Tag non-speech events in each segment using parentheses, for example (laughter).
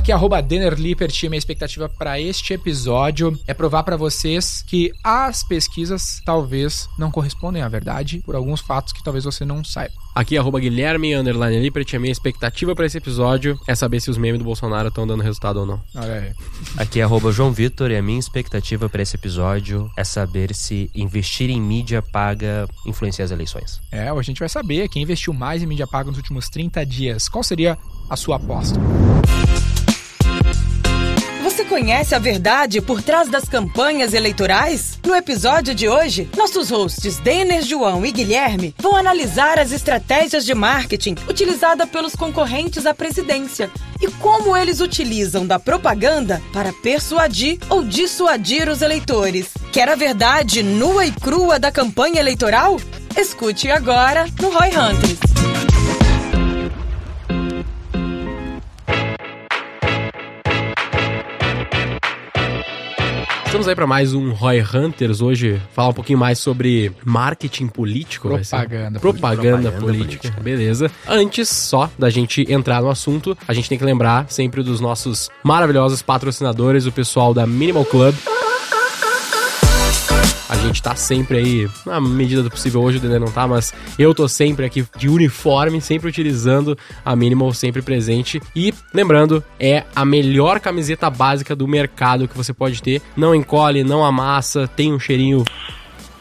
Aqui é arroba Denner Lippert e minha expectativa para este episódio é provar para vocês que as pesquisas talvez não correspondem à verdade por alguns fatos que talvez você não saiba. Aqui é arroba Guilherme Underline Lippert e a minha expectativa para esse episódio é saber se os memes do Bolsonaro estão dando resultado ou não. Olha aí. Aqui é arroba João Vitor e a minha expectativa para esse episódio é saber se investir em mídia paga influencia as eleições. É, a gente vai saber quem investiu mais em mídia paga nos últimos 30 dias. Qual seria a sua aposta? Conhece a verdade por trás das campanhas eleitorais? No episódio de hoje, nossos hosts Denner, João e Guilherme vão analisar as estratégias de marketing utilizadas pelos concorrentes à presidência e como eles utilizam da propaganda para persuadir ou dissuadir os eleitores. Quer a verdade nua e crua da campanha eleitoral? Escute agora no Roy Hunters. Estamos aí para mais um Roy Hunters hoje, falar um pouquinho mais sobre marketing político. vai ser? Propaganda Propaganda, política. política. Beleza. Antes só da gente entrar no assunto, a gente tem que lembrar sempre dos nossos maravilhosos patrocinadores, o pessoal da Minimal Club. A gente tá sempre aí, na medida do possível, hoje o Dendê não tá, mas eu tô sempre aqui de uniforme, sempre utilizando a Minimal, sempre presente. E, lembrando, é a melhor camiseta básica do mercado que você pode ter. Não encolhe, não amassa, tem um cheirinho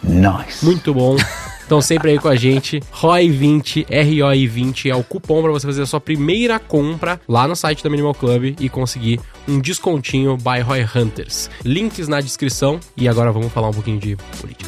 Nice. muito bom. (laughs) Então sempre aí com a gente, ROI20, ROI20 é o cupom para você fazer a sua primeira compra lá no site da Minimal Club e conseguir um descontinho by Roy Hunters. Links na descrição e agora vamos falar um pouquinho de política.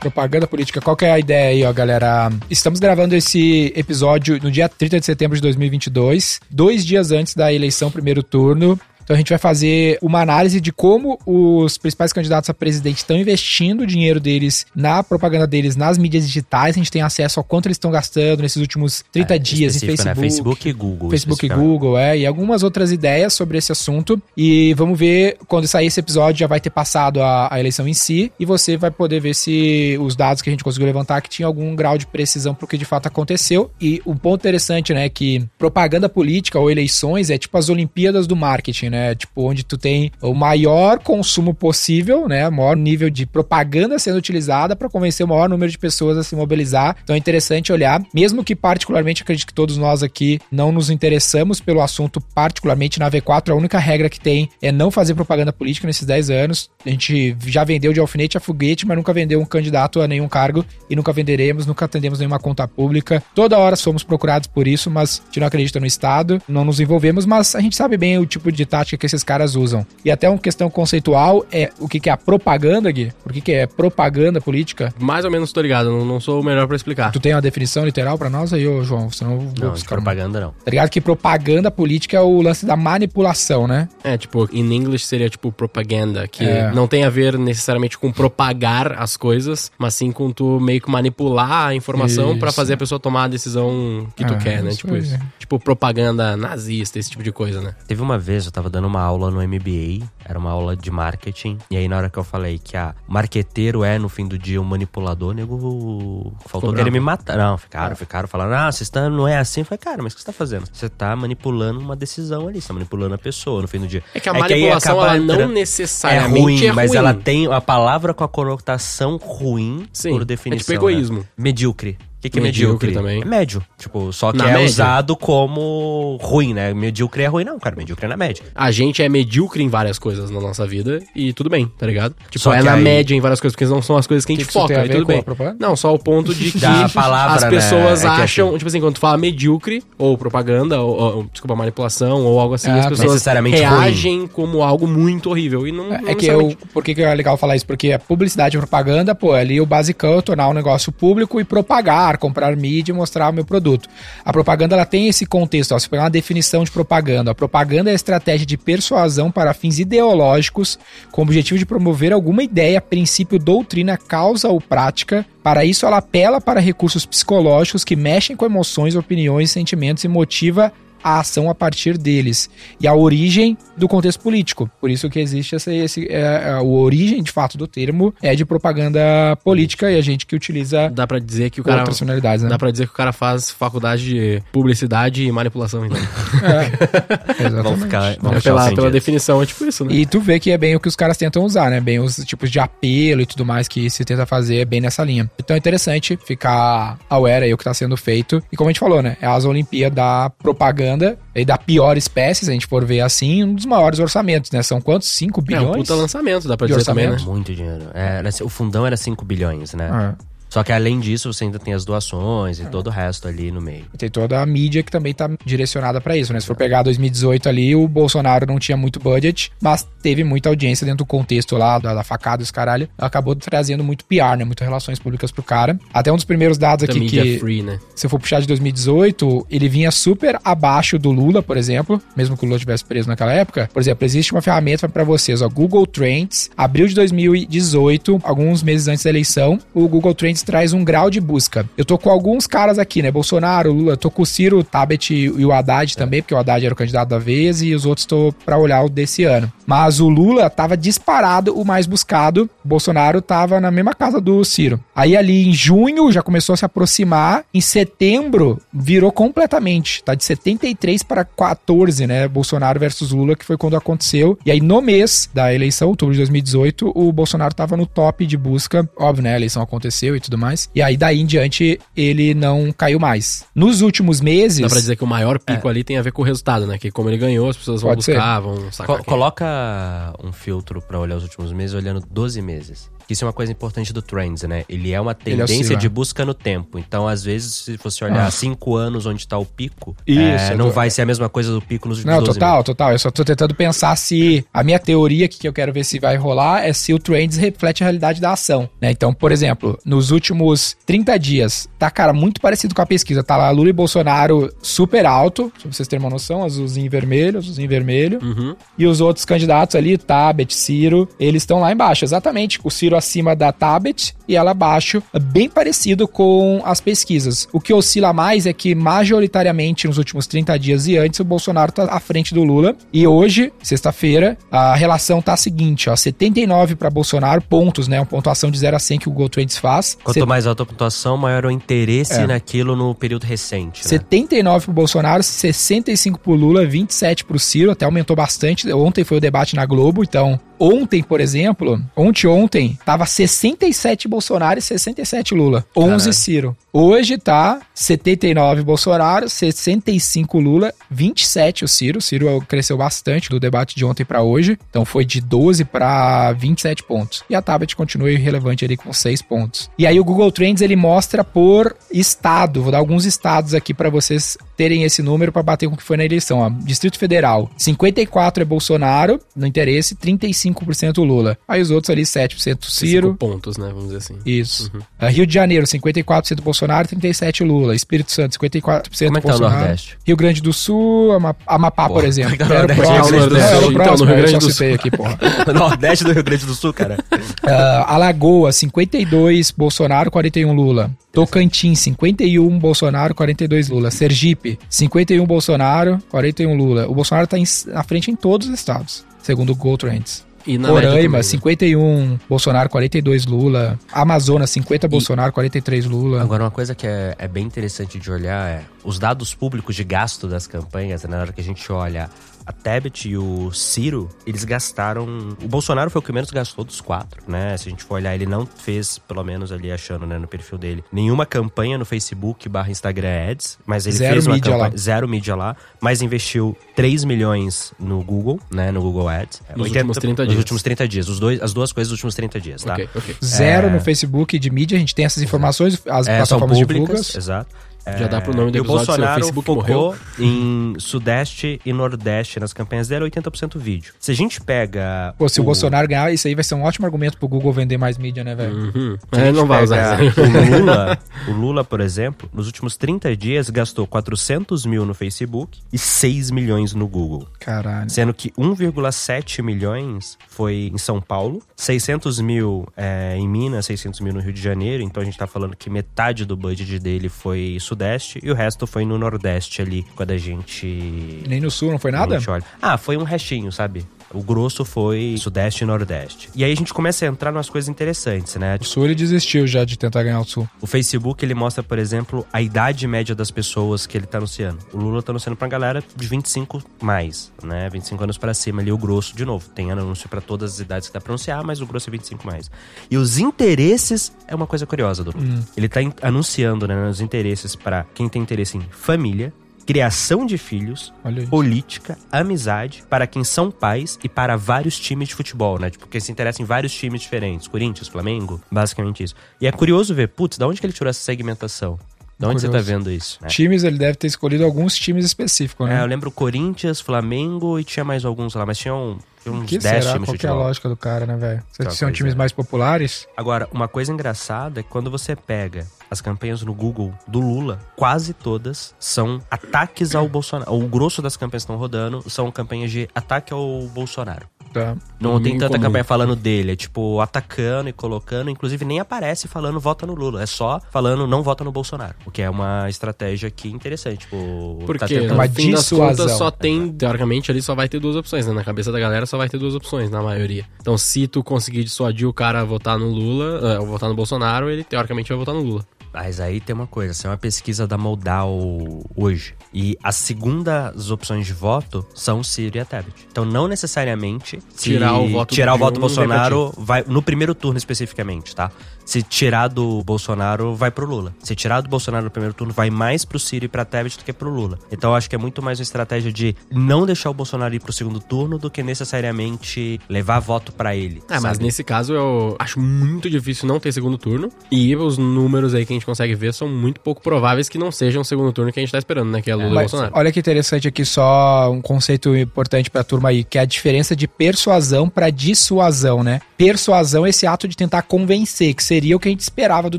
Propaganda política, qual que é a ideia aí, ó, galera? Estamos gravando esse episódio no dia 30 de setembro de 2022, dois dias antes da eleição primeiro turno. Então a gente vai fazer uma análise de como os principais candidatos a presidente estão investindo o dinheiro deles na propaganda deles nas mídias digitais. A gente tem acesso ao quanto eles estão gastando nesses últimos 30 É, dias em específico, Facebook. né? Facebook e Google. Facebook e. Google, é, e algumas outras ideias sobre esse assunto. E vamos ver, quando sair esse episódio, já vai ter passado a, a eleição em si, e você vai poder ver se os dados que a gente conseguiu levantar que tinha algum grau de precisão pro que de fato aconteceu. E um ponto interessante, né, que propaganda política ou eleições é tipo as Olimpíadas do marketing, né? Tipo, onde tu tem o maior consumo possível, né? O maior nível de propaganda sendo utilizada para convencer o maior número de pessoas a se mobilizar. Então é interessante olhar, mesmo que particularmente acredito que todos nós aqui não nos interessamos pelo assunto, particularmente na V4, a única regra que tem é não fazer propaganda política nesses 10 anos. A gente já vendeu de alfinete a foguete, mas nunca vendeu um candidato a nenhum cargo e nunca venderemos, nunca atendemos nenhuma conta pública. Toda hora somos procurados por isso, mas a gente não acredita no Estado, não nos envolvemos, mas a gente sabe bem o tipo de tática que esses caras usam. E até uma questão conceitual é o que, que é a propaganda, Gui? Por que, que é propaganda política? Mais ou menos tô ligado, não, não sou o melhor para explicar. Tu tem uma definição literal pra nós aí, ô João? Senão eu vou Não, buscar uma. propaganda não. Tá ligado que propaganda política é o lance da manipulação, né? É, tipo, em inglês seria tipo propaganda, que É. não tem a ver necessariamente com propagar as coisas, mas sim com tu meio que manipular a informação pra Isso. fazer a pessoa tomar a decisão que tu Ah, quer, né? Tipo isso. Tipo propaganda nazista, esse tipo de coisa, né? Teve uma vez, eu tava dando uma aula no MBA, era uma aula de marketing, e aí na hora que eu falei que a marqueteiro é, no fim do dia, um manipulador, nego faltou querer me matar. Não, ficaram, ficaram falando, ah, você está, não é assim. Eu falei, cara, mas o que você tá fazendo? Você tá manipulando uma decisão ali, você tá manipulando a pessoa, no fim do dia. É que a aí manipulação, acaba ela não necessariamente é ruim, é mas ruim. ela tem a palavra com a conotação ruim Sim, por é definição. tipo egoísmo. né? Medíocre. O que, que é Medíocre medíocre? também. É médio. Tipo, só que Na é média. usado como ruim, né? Medíocre é ruim, não, cara. Medíocre é na média. A gente é medíocre em várias coisas na nossa vida e tudo bem, tá ligado? Tipo, Só é na aí- média em várias coisas, porque não são as coisas que a gente Que foca, a e tudo bem. Não, só o ponto de (laughs) que palavra, as né? pessoas É que acham, assim- tipo assim, quando tu fala medíocre, ou propaganda, ou, ou, desculpa, manipulação, ou algo assim, Ah, as pessoas necessariamente reagem como algo muito horrível. E não, não É que eu, por que, que é legal falar isso? Porque a publicidade e propaganda, pô, ali o basicão é tornar um negócio público e propagar, comprar mídia e mostrar o meu produto. A propaganda ela tem esse contexto, ó, você pegar uma definição de propaganda. A propaganda é a estratégia de persuasão para fins ideológicos com o objetivo de promover alguma ideia, princípio, doutrina, causa ou prática. Para isso, ela apela para recursos psicológicos que mexem com emoções, opiniões, sentimentos e motiva a ação a partir deles e a origem do contexto político. Por isso que existe essa, esse, é, a origem, de fato, do termo é de propaganda política e a gente que utiliza Dá pra dizer que o cara. outras finalidades, né? Dá pra dizer que o cara faz faculdade de publicidade e manipulação, então. É, (laughs) exatamente. ficar, vão É, pela, pela definição é tipo isso, né? E tu vê que é bem o que os caras tentam usar, né? Bem os tipos de apelo e tudo mais que se tenta fazer é bem nessa linha. Então é interessante ficar aware aí o que tá sendo feito. E como a gente falou, né? É as Olimpíadas da propaganda e da pior espécie, se a gente for ver assim, um dos maiores orçamentos, né? São quantos? 5 É bilhões? um puta lançamento, dá pra dizer também, né? orçamento. Muito dinheiro. É, o fundão era 5 bilhões, né? Ah. Só que além disso, você ainda tem as doações e todo o resto ali no meio. Tem toda a mídia que também tá direcionada pra isso, né? Se for pegar 2018 ali, o Bolsonaro não tinha muito budget, mas teve muita audiência dentro do contexto lá, da, da facada e os caralho. Acabou trazendo muito PR, né? Muitas relações públicas pro cara. Até um dos primeiros dados Da aqui que... free, né? se eu for puxar de 2018, ele vinha super abaixo do Lula, por exemplo, mesmo que o Lula tivesse preso naquela época. Por exemplo, existe uma ferramenta para vocês, ó, Google Trends, abril de 2018, alguns meses antes da eleição, o Google Trends traz um grau de busca. Eu tô com alguns caras aqui, né? Bolsonaro, Lula, tô com o Ciro, o Tabet e o Haddad também, porque o Haddad era o candidato da vez e os outros tô para olhar o desse ano. Mas o Lula tava disparado o mais buscado, Bolsonaro tava na mesma casa do Ciro. Aí ali em junho já começou a se aproximar, em setembro virou completamente, tá de 73 para 14, né? Bolsonaro versus Lula, que foi quando aconteceu. E aí no mês da eleição, outubro de 2018, o Bolsonaro tava no top de busca, óbvio, né? A eleição aconteceu e tudo mais. E aí daí em diante ele não caiu mais. Nos últimos meses, Dá pra dizer que o maior pico ali tem a ver com o resultado, né? Que como ele ganhou, as pessoas vão Pode buscar, vão sacar. Co- quem- coloca um filtro pra olhar os últimos meses, olhando 12 meses. Isso é uma coisa importante do Trends, né? Ele é uma tendência oscila. de busca no tempo. Então, às vezes, se você olhar Ah. cinco anos onde tá o pico, Isso, é, é não do- vai ser a mesma coisa do pico nos últimos Não, 12 total, meses. total. Eu só tô tentando pensar se. A minha teoria aqui que eu quero ver se vai rolar é se o Trends reflete a realidade da ação. Né? Então, por exemplo, nos últimos 30 dias, tá, cara, muito parecido com a pesquisa. Tá lá Lula e Bolsonaro super alto, pra vocês terem uma noção, azulzinho e vermelho, azulzinho e vermelho. Uhum. E os outros candidatos ali, Tabet, Ciro, eles estão lá embaixo, exatamente. O Ciro acima da Tabet e ela abaixo, bem parecido com as pesquisas. O que oscila mais é que, majoritariamente, nos últimos 30 dias e antes, o Bolsonaro tá à frente do Lula. E hoje, sexta-feira, a relação tá a seguinte, ó, 79 para Bolsonaro, pontos, né? Uma pontuação de 0 a 100 que o Google Trends faz. Quanto mais alta a pontuação, maior o interesse É. naquilo no período recente, né? 79 pro Bolsonaro, 65 pro Lula, 27 pro Ciro, até aumentou bastante. Ontem foi o debate na Globo, então ontem, por exemplo, ontem ontem tava 67 Bolsonaro e 67 Lula, 11 Caralho. Ciro. Hoje tá 79 Bolsonaro, 65 Lula, 27 o Ciro. O Ciro cresceu bastante do debate de ontem pra hoje, então foi de 12 pra 27 pontos. E a Tablet continua irrelevante ali com 6 pontos. E aí o Google Trends ele mostra por estado. Vou dar alguns estados aqui pra vocês terem esse número pra bater com o que foi na eleição. Ó. Distrito Federal, 54 é Bolsonaro, no interesse, 35% Lula. Aí os outros ali 7% Cinco Ciro. pontos, né? Vamos dizer assim. Isso. Ah, Rio de Janeiro, 54% Bolsonaro, 37% Lula. Espírito Santo, 54% Como é que tá o Bolsonaro. Nordeste? Rio Grande do Sul, Ama- Amapá, por Porra, exemplo. é que tá o Era o Nordeste? próximo. Rio Grande do Sul. era o Então, no Rio Grande do citei aqui, porra. (laughs) Nordeste do Rio Grande do Sul, cara. (laughs) Ah, Alagoas, 52 Bolsonaro, 41 Lula. Tocantins, 51 Bolsonaro, 42 Lula. Sergipe, 51 Bolsonaro, 41 Lula. O Bolsonaro tá em- na frente em todos os estados, segundo o Google Trends. E na Roraima, também, né? 51 Bolsonaro, 42 Lula. Amazonas, 50 Bolsonaro, 43 Lula. Agora, uma coisa que é, é bem interessante de olhar é os dados públicos de gasto das campanhas, né, na hora que a gente olha a Tebet e o Ciro, eles gastaram. O Bolsonaro foi o que menos gastou dos quatro, né? Se a gente for olhar, ele não fez, pelo menos ali achando, né, no perfil dele, nenhuma campanha no Facebook barra Instagram Ads, mas ele Zero fez uma mídia campanha. lá. Zero mídia lá, mas investiu 3 milhões no Google, né? No Google Ads. Nos últimos 30 Nos dias. últimos 30 dias. Os dois, as duas coisas dos últimos 30 dias, tá? Ok, ok. Zero É. no Facebook de mídia, a gente tem essas informações, as É, plataformas públicas, divulgas. exato. Já dá pro nome do e o episódio, seu Bolsonaro Facebook focou morreu. em Sudeste e Nordeste nas campanhas dele, 80% vídeo. Se a gente pega. Pô, se o, Bolsonaro ganhar, isso aí vai ser um ótimo argumento pro Google vender mais mídia, né, velho? Uhum. a É, não vai usar. O (laughs) Lula, o Lula, por exemplo, nos últimos 30 dias gastou 400 mil no Facebook e 6 milhões no Google. Caralho. Sendo que 1,7 milhões foi em São Paulo, 600 mil é, em Minas, 600 mil no Rio de Janeiro. Então a gente tá falando que metade do budget dele foi Sudeste e o resto foi no Nordeste ali, quando a gente. Nem no sul não foi nada? olha. Ah, foi um restinho, sabe? O grosso foi Sudeste e Nordeste. E aí a gente começa a entrar nas coisas interessantes, né? O sul ele desistiu já de tentar ganhar o sul. O Facebook, ele mostra, por exemplo, a idade média das pessoas que ele tá anunciando. O Lula tá anunciando pra galera de 25 mais, né? 25 anos pra cima ali, o grosso, de novo. Tem anúncio pra todas as idades que dá pra anunciar, mas o grosso é 25 mais. E os interesses é uma coisa curiosa do Lula. Ele tá anunciando, né, os interesses pra quem tem interesse em família, criação de filhos, política, amizade, para quem são pais e para vários times de futebol, né? Tipo, quem se interessa em vários times diferentes. Corinthians, Flamengo, basicamente isso. E é curioso ver, putz, da onde que ele tirou essa segmentação? Da onde você tá Curioso. vendo isso? né? Times, ele deve ter escolhido alguns times específicos, É, eu né? lembro Corinthians, Flamengo e tinha mais alguns lá, mas tinha, um, uns que 10 será? times Qual de que é a lógica do cara, né, velho? São times mais populares, Agora, uma coisa engraçada é que quando você pega as campanhas no Google do Lula, quase todas são ataques ao Bolsonaro. O grosso das campanhas que estão rodando são campanhas de ataque ao Bolsonaro. Tá? Não tem tanta comum. campanha falando dele, é tipo atacando e colocando, inclusive nem aparece falando vota no Lula, é só falando não vota no Bolsonaro, o que é uma estratégia aqui interessante, tipo, Porque tá tentando- Uma no fim das contas só tem, teoricamente, ali só vai ter duas opções, né? Na cabeça da galera só vai ter duas opções, na maioria. Então, se tu conseguir dissuadir o cara a votar no Lula, ou votar no Bolsonaro, ele teoricamente vai votar no Lula. Mas aí tem uma coisa, essa é uma pesquisa da Moldau hoje. E as segundas opções de voto são Ciro e a Tebet. Então não necessariamente Tirar o voto tirar o voto Bolsonaro vai no primeiro turno especificamente, tá? Se tirar do Bolsonaro, vai pro Lula. Se tirar do Bolsonaro no primeiro turno, vai mais pro Ciro e pra Tebet do que pro Lula. Então eu acho que é muito mais uma estratégia de não deixar o Bolsonaro ir pro segundo turno do que necessariamente levar voto pra ele. É, mas sabe? nesse caso eu acho muito difícil não ter segundo turno. E os números aí que a gente consegue ver são muito pouco prováveis que não sejam o segundo turno que a gente tá esperando, né? Que é Lula e Mas, Bolsonaro. olha que interessante aqui, só um conceito importante pra turma aí, que é a diferença de persuasão pra dissuasão, né? Persuasão é esse ato de tentar convencer, que seria o que a gente esperava do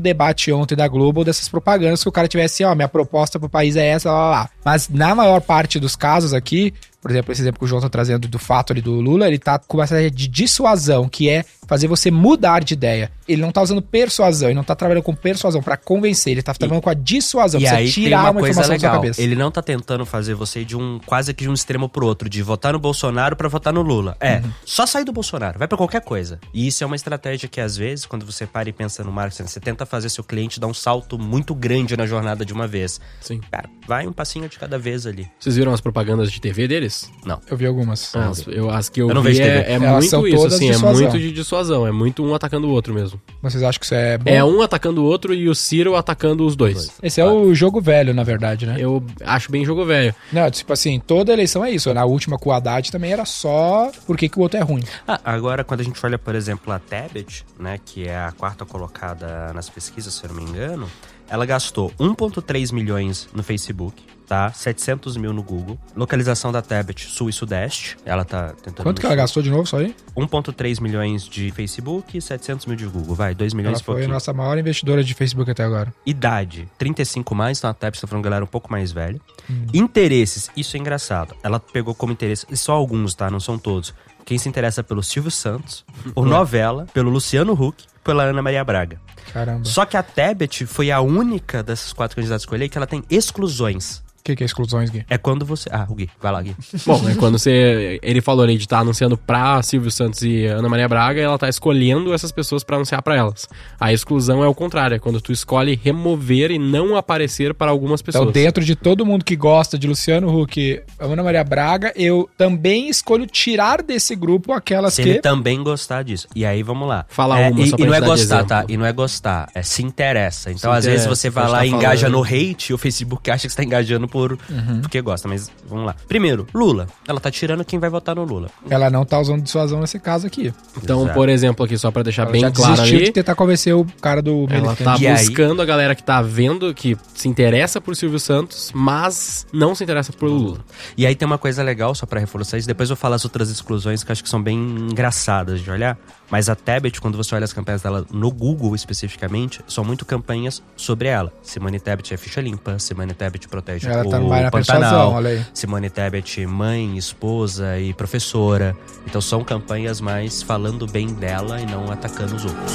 debate ontem da Globo, dessas propagandas, que o cara tivesse, ó, minha proposta pro país é essa, lá, lá, lá. Mas na maior parte dos casos aqui, por exemplo, esse exemplo que o João tá trazendo do fato ali do Lula, ele tá com uma estratégia de dissuasão, que é fazer você mudar de ideia. Ele não tá usando persuasão, ele não tá trabalhando com persuasão pra convencer, ele tá trabalhando com a dissuasão, E pra aí você tirar uma uma, coisa informação da sua legal. cabeça. Ele não tá tentando fazer você ir de um quase que de um extremo pro outro, de votar no Bolsonaro pra votar no Lula. É, Uhum. só sair do Bolsonaro, vai pra qualquer coisa. E isso é uma estratégia que às vezes, quando você para e pensa no marketing, você tenta fazer seu cliente dar um salto muito grande na jornada de uma vez. Sim. Cara, vai um passinho de cada vez ali. Vocês viram as propagandas de TV deles? Não. Eu vi algumas. Ah, as, eu, as que eu, Eu não vi vejo TV. é, é muito isso, todas assim, é dissuasão. muito de dissuasão. É muito um atacando o outro mesmo. Vocês acham que isso é bom? É um atacando o outro e o Ciro atacando os dois. Esse é o jogo velho, na verdade, né? Eu acho bem jogo velho. Não, tipo assim, toda eleição é isso. Na última com o Haddad também era só porque que o outro é ruim. Ah, agora, quando a gente olha, por exemplo, a Tebet, né, que é a quarta colocada nas pesquisas, se eu não me engano, ela gastou 1,3 milhões no Facebook, tá? 700 mil no Google. Localização da Tebet, sul e sudeste. Ela tá tentando... Quanto que ela gastou de novo, só aí? 1,3 milhões de Facebook e 700 mil de Google. Vai, 2 milhões Ela foi a pouquinho. nossa maior investidora de Facebook até agora. Idade, 35 mais, então a Tebet tá falando galera um pouco mais velha. Hum. Interesses, isso é engraçado. Ela pegou como interesse, e só alguns, tá? Não são todos. Quem se interessa pelo Silvio Santos, por novela, pelo Luciano Huck, pela Ana Maria Braga. Caramba. Só que a Tebet foi a única dessas quatro candidatas que eu olhei que ela tem exclusões. O que, que é exclusões, Gui? É quando você. Ah, o Gui, vai lá, Gui. (laughs) Bom, é quando você. Ele falou ali de estar anunciando pra Silvio Santos e Ana Maria Braga, ela tá escolhendo essas pessoas pra anunciar pra elas. A exclusão é o contrário, é quando tu escolhe remover e não aparecer para algumas pessoas. Então, dentro de todo mundo que gosta de Luciano Huck, Ana Maria Braga, eu também escolho tirar desse grupo aquelas Se que. ele também gostar disso. E aí, vamos lá. Fala É, uma e, só e pra não é gostar, tá? E não é gostar, é se interessa. Então, Se às vezes, interessa, você vai lá tá e engaja falando. no hate e o Facebook acha que você tá engajando por Uhum. porque gosta, mas vamos lá. Primeiro, Lula. Ela tá tirando quem vai votar no Lula. Ela não tá usando dissuasão nesse caso aqui. Então, Exato. por exemplo, aqui só pra deixar Ela bem já claro ali, de tentar convencer o cara do ela tá E aí- buscando a galera que tá vendo, que se interessa por Silvio Santos, mas não se interessa por Lula. E aí tem uma coisa legal, só pra reforçar isso, depois eu vou falar as outras exclusões que eu acho que são bem engraçadas de olhar. Mas a Tebet, quando você olha as campanhas dela no Google especificamente, são muito campanhas sobre ela. Simone Tebet é ficha limpa, Simone Tebet protege Ela o tá Pantanal. Simone Tebet, mãe, esposa e professora. Então são campanhas mais falando bem dela e não atacando os outros.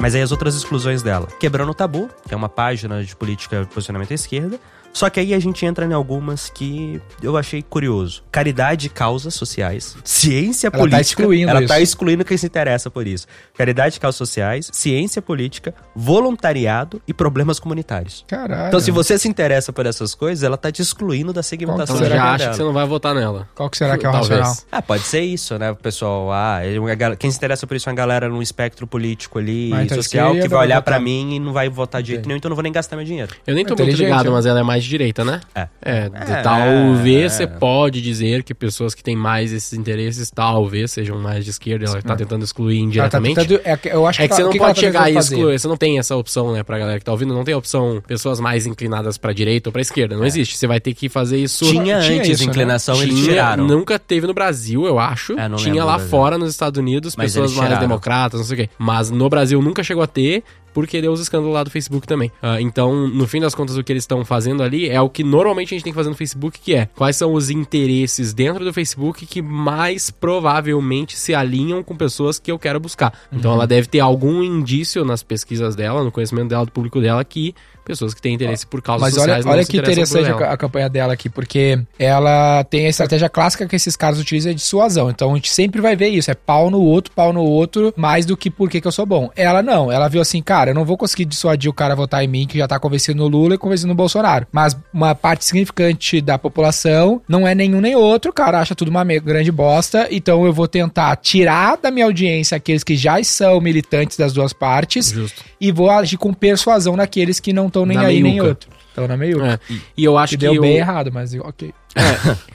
Mas aí as outras exclusões dela. Quebrando o Tabu, que é uma página de política de posicionamento à esquerda, só que aí a gente entra em algumas que eu achei curioso. Caridade e causas sociais. Ciência Ela tá política. excluindo Ela isso. tá excluindo quem se interessa por isso. Caridade e causas sociais, ciência política, voluntariado e problemas comunitários. Caralho. Então, se você se interessa por essas coisas, ela tá te excluindo da segmentação Qual Então que já acha dela. que você não vai votar nela. Qual que será que é o Talvez. racional? Ah, pode ser isso, né, pessoal? Ah, gal- quem se interessa por isso é uma galera num espectro político ali, Mas então social, esquerda que vai olhar pra mim e não vai votar de jeito nenhum, então eu não vou nem gastar meu dinheiro. Eu nem tô muito ligado, né? mas ela é mais de direita, né? É. É, É, talvez é. você pode dizer que pessoas que têm mais esses interesses, talvez sejam mais de esquerda, ela tá tentando excluir tá indiretamente. tentando- é que- eu acho É que você o não que pode tá chegar e excluir, você não tem essa opção, né, pra galera que tá ouvindo, não tem a opção pessoas mais inclinadas pra direita ou pra esquerda, não existe. Você vai ter que fazer isso... Tinha, tinha antes isso, né? inclinação, eles Tinha- tiraram. Nunca teve no Brasil, eu acho. É, Tinha lá fora, nos Estados Unidos, Mas pessoas mais democratas, não sei o quê. Mas no Brasil nunca chegou a ter, porque deu os escândalos lá do Facebook também. Ah, então, no fim das contas, o que eles estão fazendo ali é o que normalmente a gente tem que fazer no Facebook, que é quais são os interesses dentro do Facebook que mais provavelmente se alinham com pessoas que eu quero buscar. Então, Uhum. ela deve ter algum indício nas pesquisas dela, no conhecimento dela, do público dela, que pessoas que têm interesse por causas Mas olha, sociais não olha se que interessante a, a campanha dela aqui, porque ela tem a estratégia clássica que esses caras utilizam é de suasão. Então a gente sempre vai ver isso: é pau no outro, pau no outro, mais do que por que eu sou bom. Ela não, ela viu assim, cara, eu não vou conseguir dissuadir o cara a votar em mim que já tá convencendo no Lula e convencendo no Bolsonaro. Mas uma parte significante da população não é nenhum nem outro, o cara acha tudo uma grande bosta. Então eu vou tentar tirar da minha audiência aqueles que já são militantes das duas partes Justo. E vou agir com persuasão naqueles que não estão nem Na aí nem meiuca. outro. Estão na meiuca. É. E eu acho Que que, deu bem o- errado, mas ok.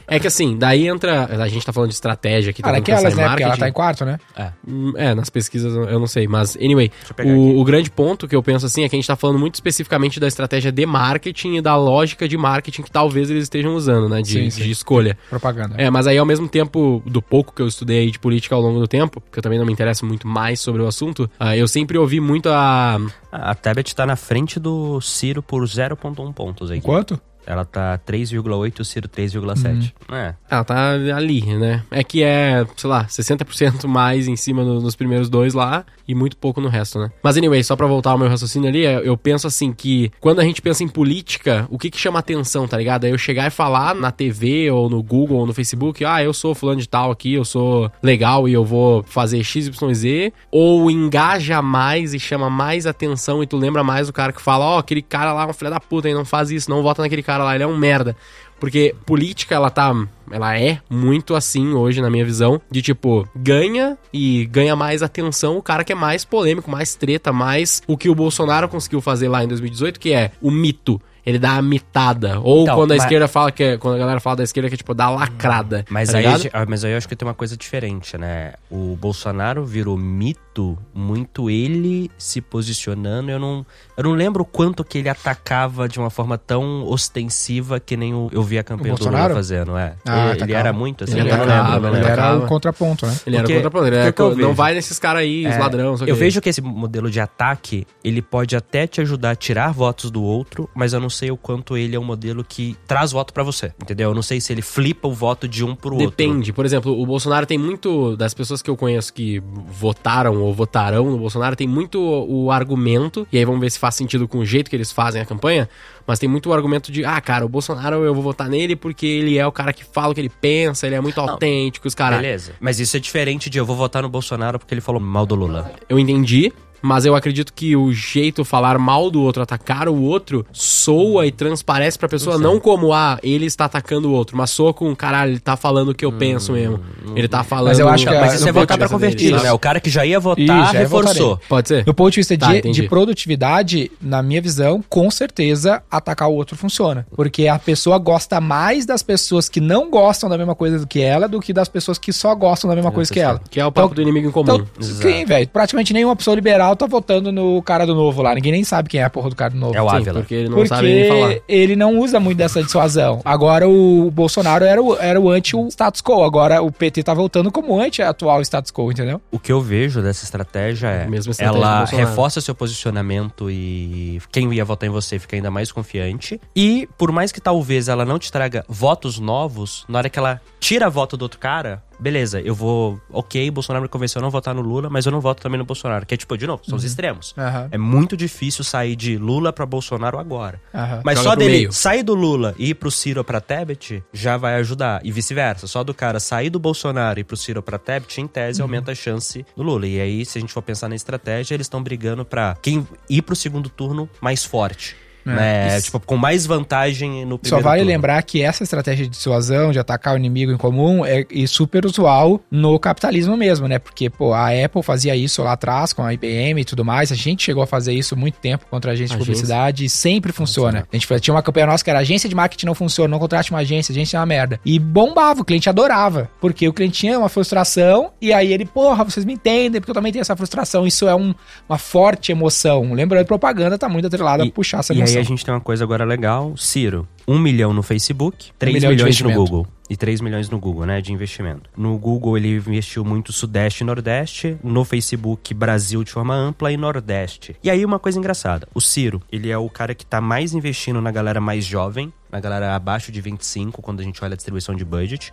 É, é que assim, daí entra. A gente tá falando de estratégia aqui, Ah, tentando naquelas, né? Porque ela tá em marketing. quarto, né? Hum, É, nas pesquisas eu não sei, mas anyway, o, o grande ponto que eu penso assim é que a gente tá falando muito especificamente da estratégia de marketing e da lógica de marketing que talvez eles estejam usando, né? De, Sim, sim. de escolha. Propaganda. É, mas aí ao mesmo tempo, do pouco que eu estudei de política ao longo do tempo, que eu também não me interesso muito mais sobre o assunto, ah, eu sempre ouvi muito a. A Tebet tá na frente do Ciro por 0,1 pontos aí. Quanto? Ela tá 3,8 e o Ciro 3,7. É. Ela tá ali, né? É que é, sei lá, 60% mais em cima no- nos primeiros dois lá e muito pouco no resto, né? Mas anyway, só pra voltar ao meu raciocínio ali, é, eu penso assim que quando a gente pensa em política, o que que chama atenção, tá ligado? É eu chegar e falar na TV ou no Google ou no Facebook, ah, eu sou fulano de tal aqui, eu sou legal e eu vou fazer XYZ, ou engaja mais e chama mais atenção e tu lembra mais do cara que fala, ó, aquele cara lá é um filho da puta, hein, não faz isso, não vota naquele cara lá, ele é um merda. Porque política, ela tá. Ela é muito assim hoje, na minha visão. De tipo, ganha e ganha mais atenção o cara que é mais polêmico, mais treta, mais o que o Bolsonaro conseguiu fazer lá em 2018, que é o mito. Ele dá a mitada. Ou Então, quando a mas- esquerda fala que é. Quando a galera fala da esquerda que é tipo, dá lacrada. Mas, tá aí, ligado? mas aí eu acho que tem uma coisa diferente, né? O Bolsonaro virou mito, muito ele se posicionando. Eu não, eu não lembro o quanto que ele atacava de uma forma tão ostensiva que nem o, eu vi a campanha O do Lula fazendo. É. Ah, ele, ele era muito assim, Ele não atacava, lembro. não ele era o contraponto, né? Ele era Porque- contra ele porque era Não vejo? vai nesses caras aí, os É, ladrões. Eu vejo que esse modelo de ataque, ele pode até te ajudar a tirar votos do outro, mas eu não sei o quanto ele é um modelo que traz voto pra você, entendeu? Eu não sei se ele flipa o voto de um pro outro. Depende. Por exemplo, o Bolsonaro tem muito. Das pessoas que eu conheço que votaram ou votarão no Bolsonaro, tem muito o argumento. E aí vamos ver se faz sentido com o jeito que eles fazem a campanha. Mas tem muito o argumento de, ah, cara, o Bolsonaro eu vou votar nele porque ele é o cara que fala o que ele pensa, ele é muito autêntico, os caras. Beleza. Mas isso é diferente de eu vou votar no Bolsonaro porque ele falou mal do Lula. Eu entendi. Mas eu acredito que o jeito falar mal do outro, atacar o outro, soa e transparece pra pessoa não como, ah, ele está atacando o outro, mas soa com, caralho, ele tá falando o que eu penso mesmo. Ele tá falando. Mas eu acho que Mas eu isso é votar pra sabe? né? O cara que já ia votar Isso, já reforçou. Pode ser? Do ponto de vista Tá, de, de produtividade, na minha visão, com certeza atacar o outro funciona. Porque a pessoa gosta mais das pessoas que não gostam da mesma coisa do que ela do que das pessoas que só gostam da mesma coisa que ela. Que é o papo Então- do inimigo em comum. Então, quem, velho? Praticamente nenhuma pessoa liberal tá votando no cara do novo lá. Ninguém nem sabe quem é a porra do cara do novo. É o Sim, Ávila. porque ele não Porque sabe nem falar. ele não usa muito dessa dissuasão. Agora o Bolsonaro era o, era o anti-status quo. Agora o PT tá voltando como anti-atual status quo, entendeu? O que eu vejo dessa estratégia é estratégia ela reforça seu posicionamento e quem ia votar em você fica ainda mais confiante. E por mais que talvez ela não te traga votos novos, na hora que ela tira voto do outro cara, beleza, eu vou, ok, Bolsonaro me convenceu a não votar no Lula, mas eu não voto também no Bolsonaro. Que é tipo, de novo, são os extremos. Aham. É muito difícil sair de Lula pra Bolsonaro agora. Aham. Mas Joga só dele meio. sair do Lula e ir pro Ciro ou pra Tebet já vai ajudar. E vice-versa. Só do cara sair do Bolsonaro e ir pro Ciro ou pra Tebet, em tese, Uhum. aumenta a chance do Lula. E aí, se a gente for pensar na estratégia, eles estão brigando pra quem ir pro segundo turno mais forte. Né? Isso. Tipo, com mais vantagem no Só primeiro vale turno. lembrar que essa estratégia de dissuasão, de atacar o inimigo em comum, é e super usual no capitalismo mesmo, né? Porque, pô, a Apple fazia isso lá atrás com a IBM e tudo mais. A gente chegou a fazer isso muito tempo contra a agência de publicidade e sempre funciona. A gente tinha uma campanha nossa que era agência de marketing não funciona, não contrate uma agência, agência é uma merda. E bombava, o cliente adorava. Porque o cliente tinha uma frustração e aí ele, porra, vocês me entendem, porque eu também tenho essa frustração. Isso é um- uma forte emoção. Lembrando, propaganda tá muito atrelada a E- puxar essa E emoção. Aí a gente tem uma coisa agora legal. Ciro, 1 milhão no Facebook, 3 milhão de milhões no. Google. E 3 milhões no Google, né, de investimento. No Google ele investiu muito Sudeste e Nordeste. No Facebook, Brasil de forma ampla e Nordeste. E aí uma coisa engraçada. O Ciro, ele é o cara que tá mais investindo na galera mais jovem. Na galera abaixo de 25, quando a gente olha a distribuição de budget.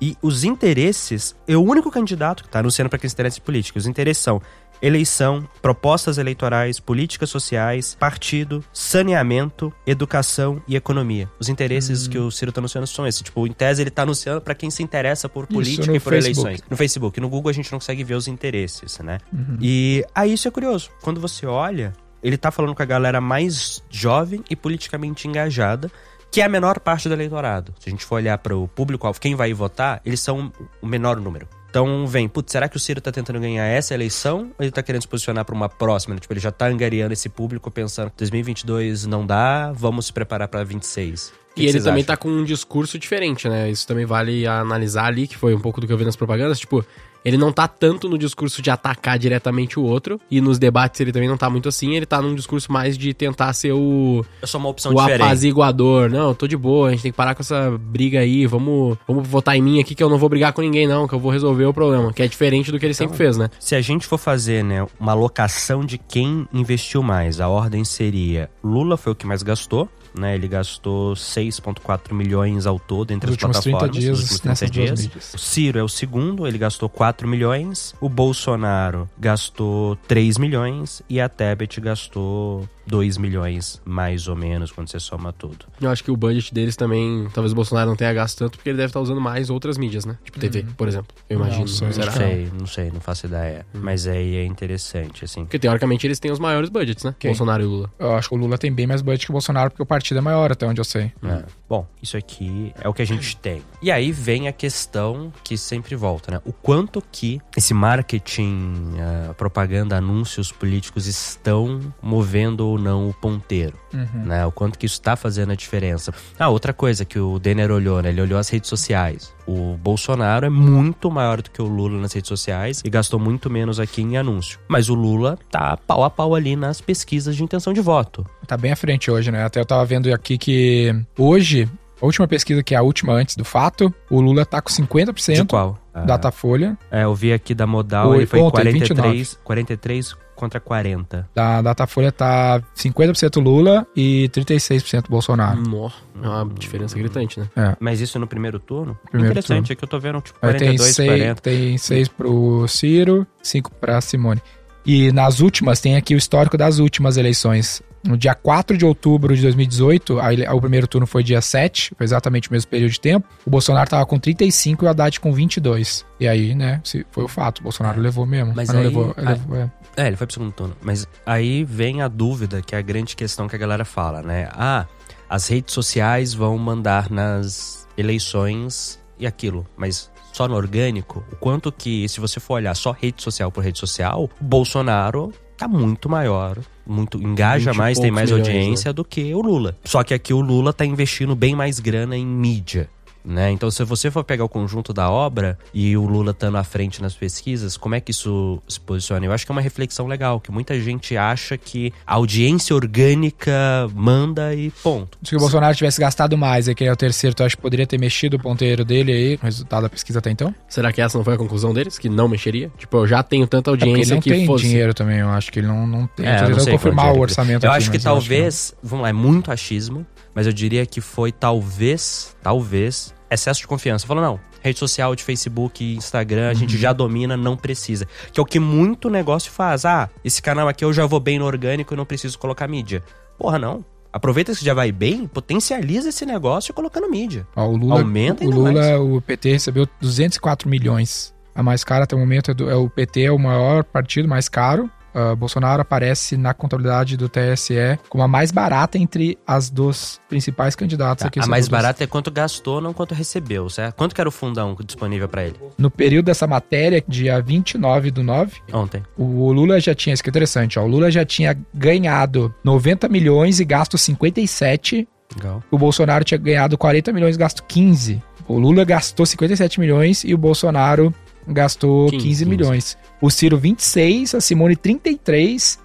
E os interesses, é o único candidato que tá anunciando para quem se interessa política. Os interesses são eleição, propostas eleitorais, políticas sociais, partido, saneamento, educação e economia. Os interesses que o Ciro tá anunciando são esses. Tipo, em tese ele tá anunciando para quem se interessa por política e por Facebook. eleições. No Facebook. No Google a gente não consegue ver os interesses, né? E aí isso é curioso. Quando você olha, ele tá falando com a galera mais jovem e politicamente engajada, que é a menor parte do eleitorado. Se a gente for olhar para o público-alvo, quem vai votar, eles são o menor número. Então vem, putz, será que o Ciro tá tentando ganhar essa eleição ou ele tá querendo se posicionar para uma próxima? né? Tipo, ele já tá angariando esse público pensando, 2022 não dá, vamos se preparar para 26. O que E que ele também acham? tá com um discurso diferente, né? Isso também vale analisar ali, que foi um pouco do que eu vi nas propagandas. Tipo, ele não tá tanto no discurso de atacar diretamente o outro. E nos debates ele também não tá muito assim. Ele tá num discurso mais de tentar ser o, É uma opção o diferente. apaziguador. Não, eu tô de boa, a gente tem que parar com essa briga aí. Vamos, vamos votar em mim aqui que eu não vou brigar com ninguém, não, que eu vou resolver o problema. Que é diferente do que ele sempre fez, né? Se a gente for fazer, né, uma alocação de quem investiu mais, a ordem seria: Lula foi o que mais gastou, né? Ele gastou 6,4 milhões ao todo entre Nos as últimos 30 plataformas dias nos últimos nessas 30 duas dias. O Ciro é o segundo, ele gastou 4 milhões. O Bolsonaro gastou 3 milhões. E a Tebet gastou 2 milhões, mais ou menos, quando você soma tudo. Eu acho que o budget deles também, talvez o Bolsonaro não tenha gasto tanto, porque ele deve estar usando mais outras mídias, né? Tipo TV, por exemplo. Eu imagino. Não sei, será? Não sei, não sei, não faço ideia. Mas aí é interessante, assim. Porque teoricamente eles têm os maiores budgets, né? Quem? Bolsonaro e Lula. Eu acho que o Lula tem bem mais budget que o Bolsonaro, porque o partido é maior, até onde eu sei. É. Bom, isso aqui é o que a gente tem. E aí vem a questão que sempre volta, né? O quanto que esse marketing, a propaganda, anúncios políticos estão movendo ou não o ponteiro, né? O quanto que isso está fazendo a diferença. Ah, outra coisa que o Denner olhou, né? Ele olhou as redes sociais. O Bolsonaro é muito maior do que o Lula nas redes sociais e gastou muito menos aqui em anúncio. Mas o Lula tá pau a pau ali nas pesquisas de intenção de voto. Tá bem à frente hoje, né? Até eu tava vendo aqui que hoje, a última pesquisa, que é a última antes do fato, o Lula tá com 50% De qual? Datafolha. É, eu vi aqui da Modal, Oi, ele foi ontem, 43, 43 contra 40. Da Datafolha tá 50% Lula e 36% Bolsonaro. Nó, é uma diferença gritante, né? É. Mas isso no primeiro turno? Primeiro Interessante, turno. é que eu tô vendo tipo Aí tem 42, 6, 40. tem seis pro Ciro, 5 pra Simone. E nas últimas, tem aqui o histórico das últimas eleições. No dia 4 de outubro de 2018, a ele- o primeiro turno foi dia 7, foi exatamente o mesmo período de tempo. O Bolsonaro tava com 35 e o Haddad com 22. E aí, né, foi o fato, o Bolsonaro levou mesmo. Mas não aí- levou, ah, levou, é. É, ele foi pro segundo turno. Mas aí vem a dúvida, que é a grande questão que a galera fala, né? Ah, as redes sociais vão mandar nas eleições e aquilo, mas só no orgânico, o quanto que, se você for olhar só rede social por rede social, o Bolsonaro tá muito maior, muito engaja 20 mais, tem mais audiência do que o Lula. Só que aqui o Lula tá investindo bem mais grana em mídia. Né? Então, se você for pegar o conjunto da obra e o Lula estando à frente nas pesquisas, como é que isso se posiciona? Eu acho que é uma reflexão legal, que muita gente acha que a audiência orgânica manda e ponto. Se o Bolsonaro tivesse gastado mais, e que é o terceiro, tu acha que poderia ter mexido o ponteiro dele aí, no resultado da pesquisa até então? Será que essa não foi a conclusão deles? Que não mexeria? Tipo, eu já tenho tanta É audiência não que tem fosse. dinheiro também, eu acho que ele não, não tem. É, eu não sei confirmar quanto o orçamento Eu aqui, acho que mas eu talvez, vamos lá, é muito achismo, mas eu diria que foi talvez, talvez, excesso de confiança. Falou, não, rede social de Facebook, Instagram, a gente já domina, não precisa. Que é o que muito negócio faz. Ah, esse canal aqui eu já vou bem no orgânico e não preciso colocar mídia. Porra, não. Aproveita que já vai bem, potencializa esse negócio colocando mídia. Ó, o Lula, Aumenta o Lula, mais. o PT recebeu 204 milhões. A mais cara até o momento é, do- é o PT, é o maior partido mais caro. Ah, Bolsonaro aparece na contabilidade do TSE como a mais barata entre as dos principais candidatos aqui. a mais barata é quanto gastou, não quanto recebeu, certo? Quanto que era o fundão disponível pra ele No período dessa matéria, dia 29 do 9, ontem? o Lula já tinha, isso que é interessante, ó, o Lula já tinha ganhado 90 milhões e gasto 57 Legal. o Bolsonaro tinha ganhado 40 milhões e gasto 15. O Lula gastou 57 milhões e o Bolsonaro gastou 15, 15. milhões. O Ciro 26, a Simone 33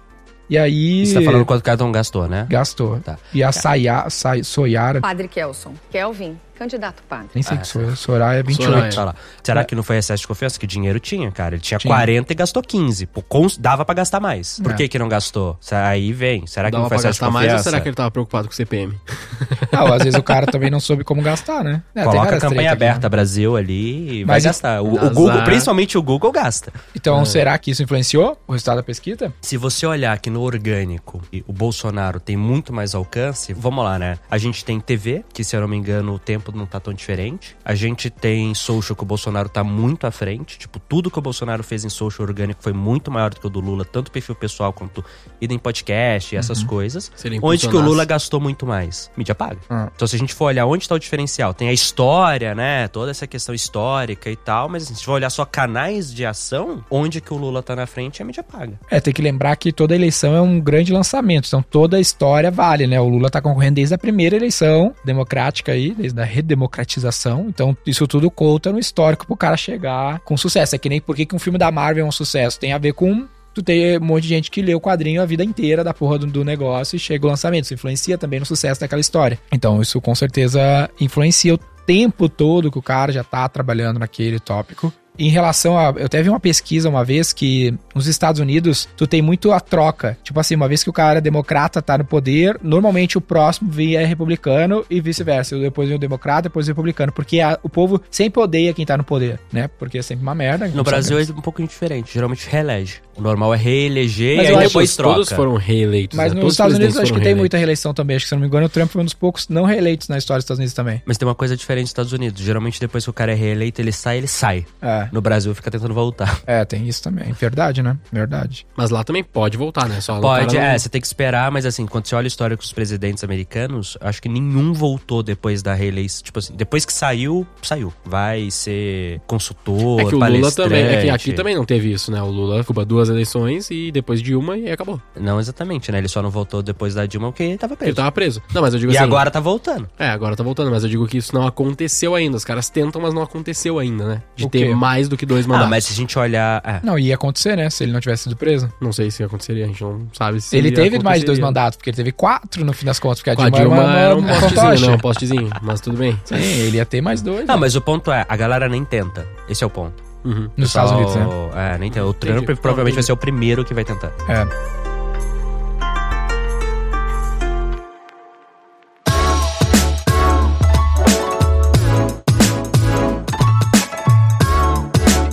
e aí Você tá falando quanto cada um gastou, né? gastou. Tá. E a Saia, Sa, Soyara, Padre Kelson. Kelvin, candidato padre. nem sei Ah, que sou, Soraya 28. Soraya. Olha lá. Será que não foi excesso de confiança? Que dinheiro tinha, cara. Ele tinha, Tinha. 40 e gastou 15. Pô, cons- dava pra gastar mais. Por É. que que não gastou? Aí vem. Será que Dava não foi excesso de gastar mais confiança? ou será que ele tava preocupado com o CPM? (laughs) Não, às vezes o cara também não soube como gastar, né? É, tem Coloca a campanha treta aqui, aberta né? Brasil ali e vai Mas e- gastar. O, o. Google, principalmente o Google, gasta. Então, será que isso influenciou o resultado da pesquisa? Se você olhar aqui no orgânico, o Bolsonaro tem muito mais alcance, vamos lá, né? A gente tem TV, que se eu não me engano o tempo não tá tão diferente. A gente tem social, que o Bolsonaro tá muito à frente. Tipo, tudo que o Bolsonaro fez em social orgânico foi muito maior do que o do Lula, tanto perfil pessoal quanto ida em podcast e essas coisas. Se ele Onde que o. Lula gastou muito mais? Mídia paga. Ah. Então, se a gente for olhar onde está o diferencial, tem a história, né? Toda essa questão histórica e tal, mas se for olhar só canais de ação, onde que o Lula tá na frente é a mídia paga. É, tem que lembrar que toda eleição é um grande lançamento, então toda a história vale, né? O Lula tá concorrendo desde a primeira eleição democrática aí, desde a redemocratização, então isso tudo conta no histórico pro cara chegar com sucesso. É que nem por que um filme da Marvel é um sucesso, tem a ver com tu ter um monte de gente que lê o quadrinho a vida inteira da porra do, do negócio e chega o lançamento, isso influencia também no sucesso daquela história. Então isso com certeza influencia o tempo todo que o cara já tá trabalhando naquele tópico. Em relação a. Eu até vi uma pesquisa uma vez que nos Estados Unidos tu tem muito a troca. Tipo assim, uma vez que o cara democrata tá no poder, normalmente o próximo vem é republicano e vice-versa. Depois vem o democrata, depois o republicano. Porque a- o povo sempre odeia quem tá no poder, né? Porque é sempre uma merda. No como Brasil é um pouco diferente. Geralmente reelege. O normal é reeleger Mas e aí depois troca. todos foram reeleitos. Mas né? nos Estados Unidos acho que foram tem reeleitos. muita reeleição também. Acho que se eu não me engano, o Trump foi um dos poucos não reeleitos na história dos Estados Unidos também. Mas tem uma coisa diferente nos Estados Unidos. Geralmente depois que o cara é reeleito, ele sai, ele sai. É, No Brasil fica tentando voltar. é, tem isso também. Verdade, né? Verdade. Mas lá também pode voltar, né? Só Pode, é, não- você tem que esperar, mas assim, quando você olha a história com os presidentes americanos, acho que nenhum voltou depois da reeleição. Tipo assim, depois que saiu, saiu. Vai ser consultor, É que o Lula também. É que aqui também não teve isso, né? O Lula ficou duas eleições e depois de uma e acabou. Não exatamente, né? Ele só não voltou depois da Dilma porque ele tava Ele preso. tava preso. Não, mas eu digo E assim. agora tá voltando. É, agora tá voltando, mas eu digo que isso não aconteceu ainda. Os caras tentam, mas não aconteceu ainda, né? De O ter quê? mais do que dois Ah, mandatos. mas se a gente olhar. é. Não, ia acontecer, né? Se ele não tivesse sido preso. Não sei se aconteceria, a gente não sabe se. ele teve mais de dois mandatos, porque ele teve quatro no fim das contas, porque a Com a Dilma, Dilma era um postezinho, não, um postezinho, mas tudo bem. Sim, ele ia ter mais dois. Não, né? mas o ponto é, a galera nem tenta. Esse é o ponto. Uhum. Nos Estados Unidos, né? É, nem tenta. O Trump Entendi. provavelmente Não, vai ser o primeiro que vai tentar. É.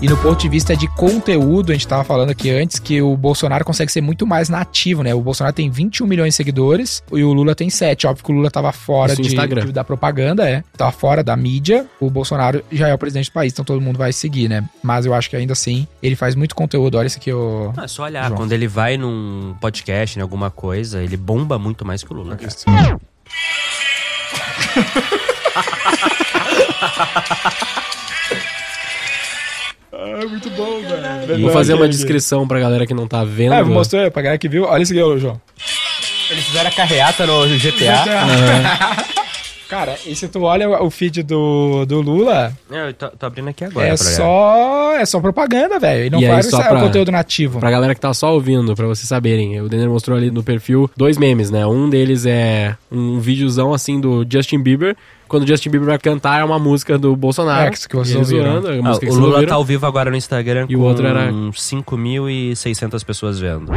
E no ponto de vista de conteúdo, a gente tava falando aqui antes que o Bolsonaro consegue ser muito mais nativo, né? O Bolsonaro tem 21 milhões de seguidores e o Lula tem 7. Óbvio que o Lula tava fora de, Instagram. de- da propaganda, é. Tava fora da mídia. O Bolsonaro já é o presidente do país, então todo mundo vai seguir, né? Mas eu acho que ainda assim, ele faz muito conteúdo. Olha isso aqui, o. É só olhar. João. Quando ele vai num podcast, em alguma coisa, ele bomba muito mais que o Lula. cara. (laughs) Vou fazer uma descrição pra galera que não tá vendo. É, vou mostrar pra galera que viu. Olha isso aqui, João. Eles fizeram a carreata no GTA. (laughs) Cara, e se tu olha o feed do, do Lula, Eu tô, tô abrindo aqui agora. é só, é só propaganda, velho. E não E faz só o pra- conteúdo nativo. Pra galera que tá só ouvindo, pra vocês saberem, o Denner mostrou ali no perfil dois memes, né? Um deles é um videozão assim do Justin Bieber. Quando o Justin Bieber vai cantar, é uma música do Bolsonaro. É, que vocês ouviram. zoando, é a Ah, o Lula ouviram. tá ao vivo agora no Instagram E o com outro era- 5.600 pessoas vendo.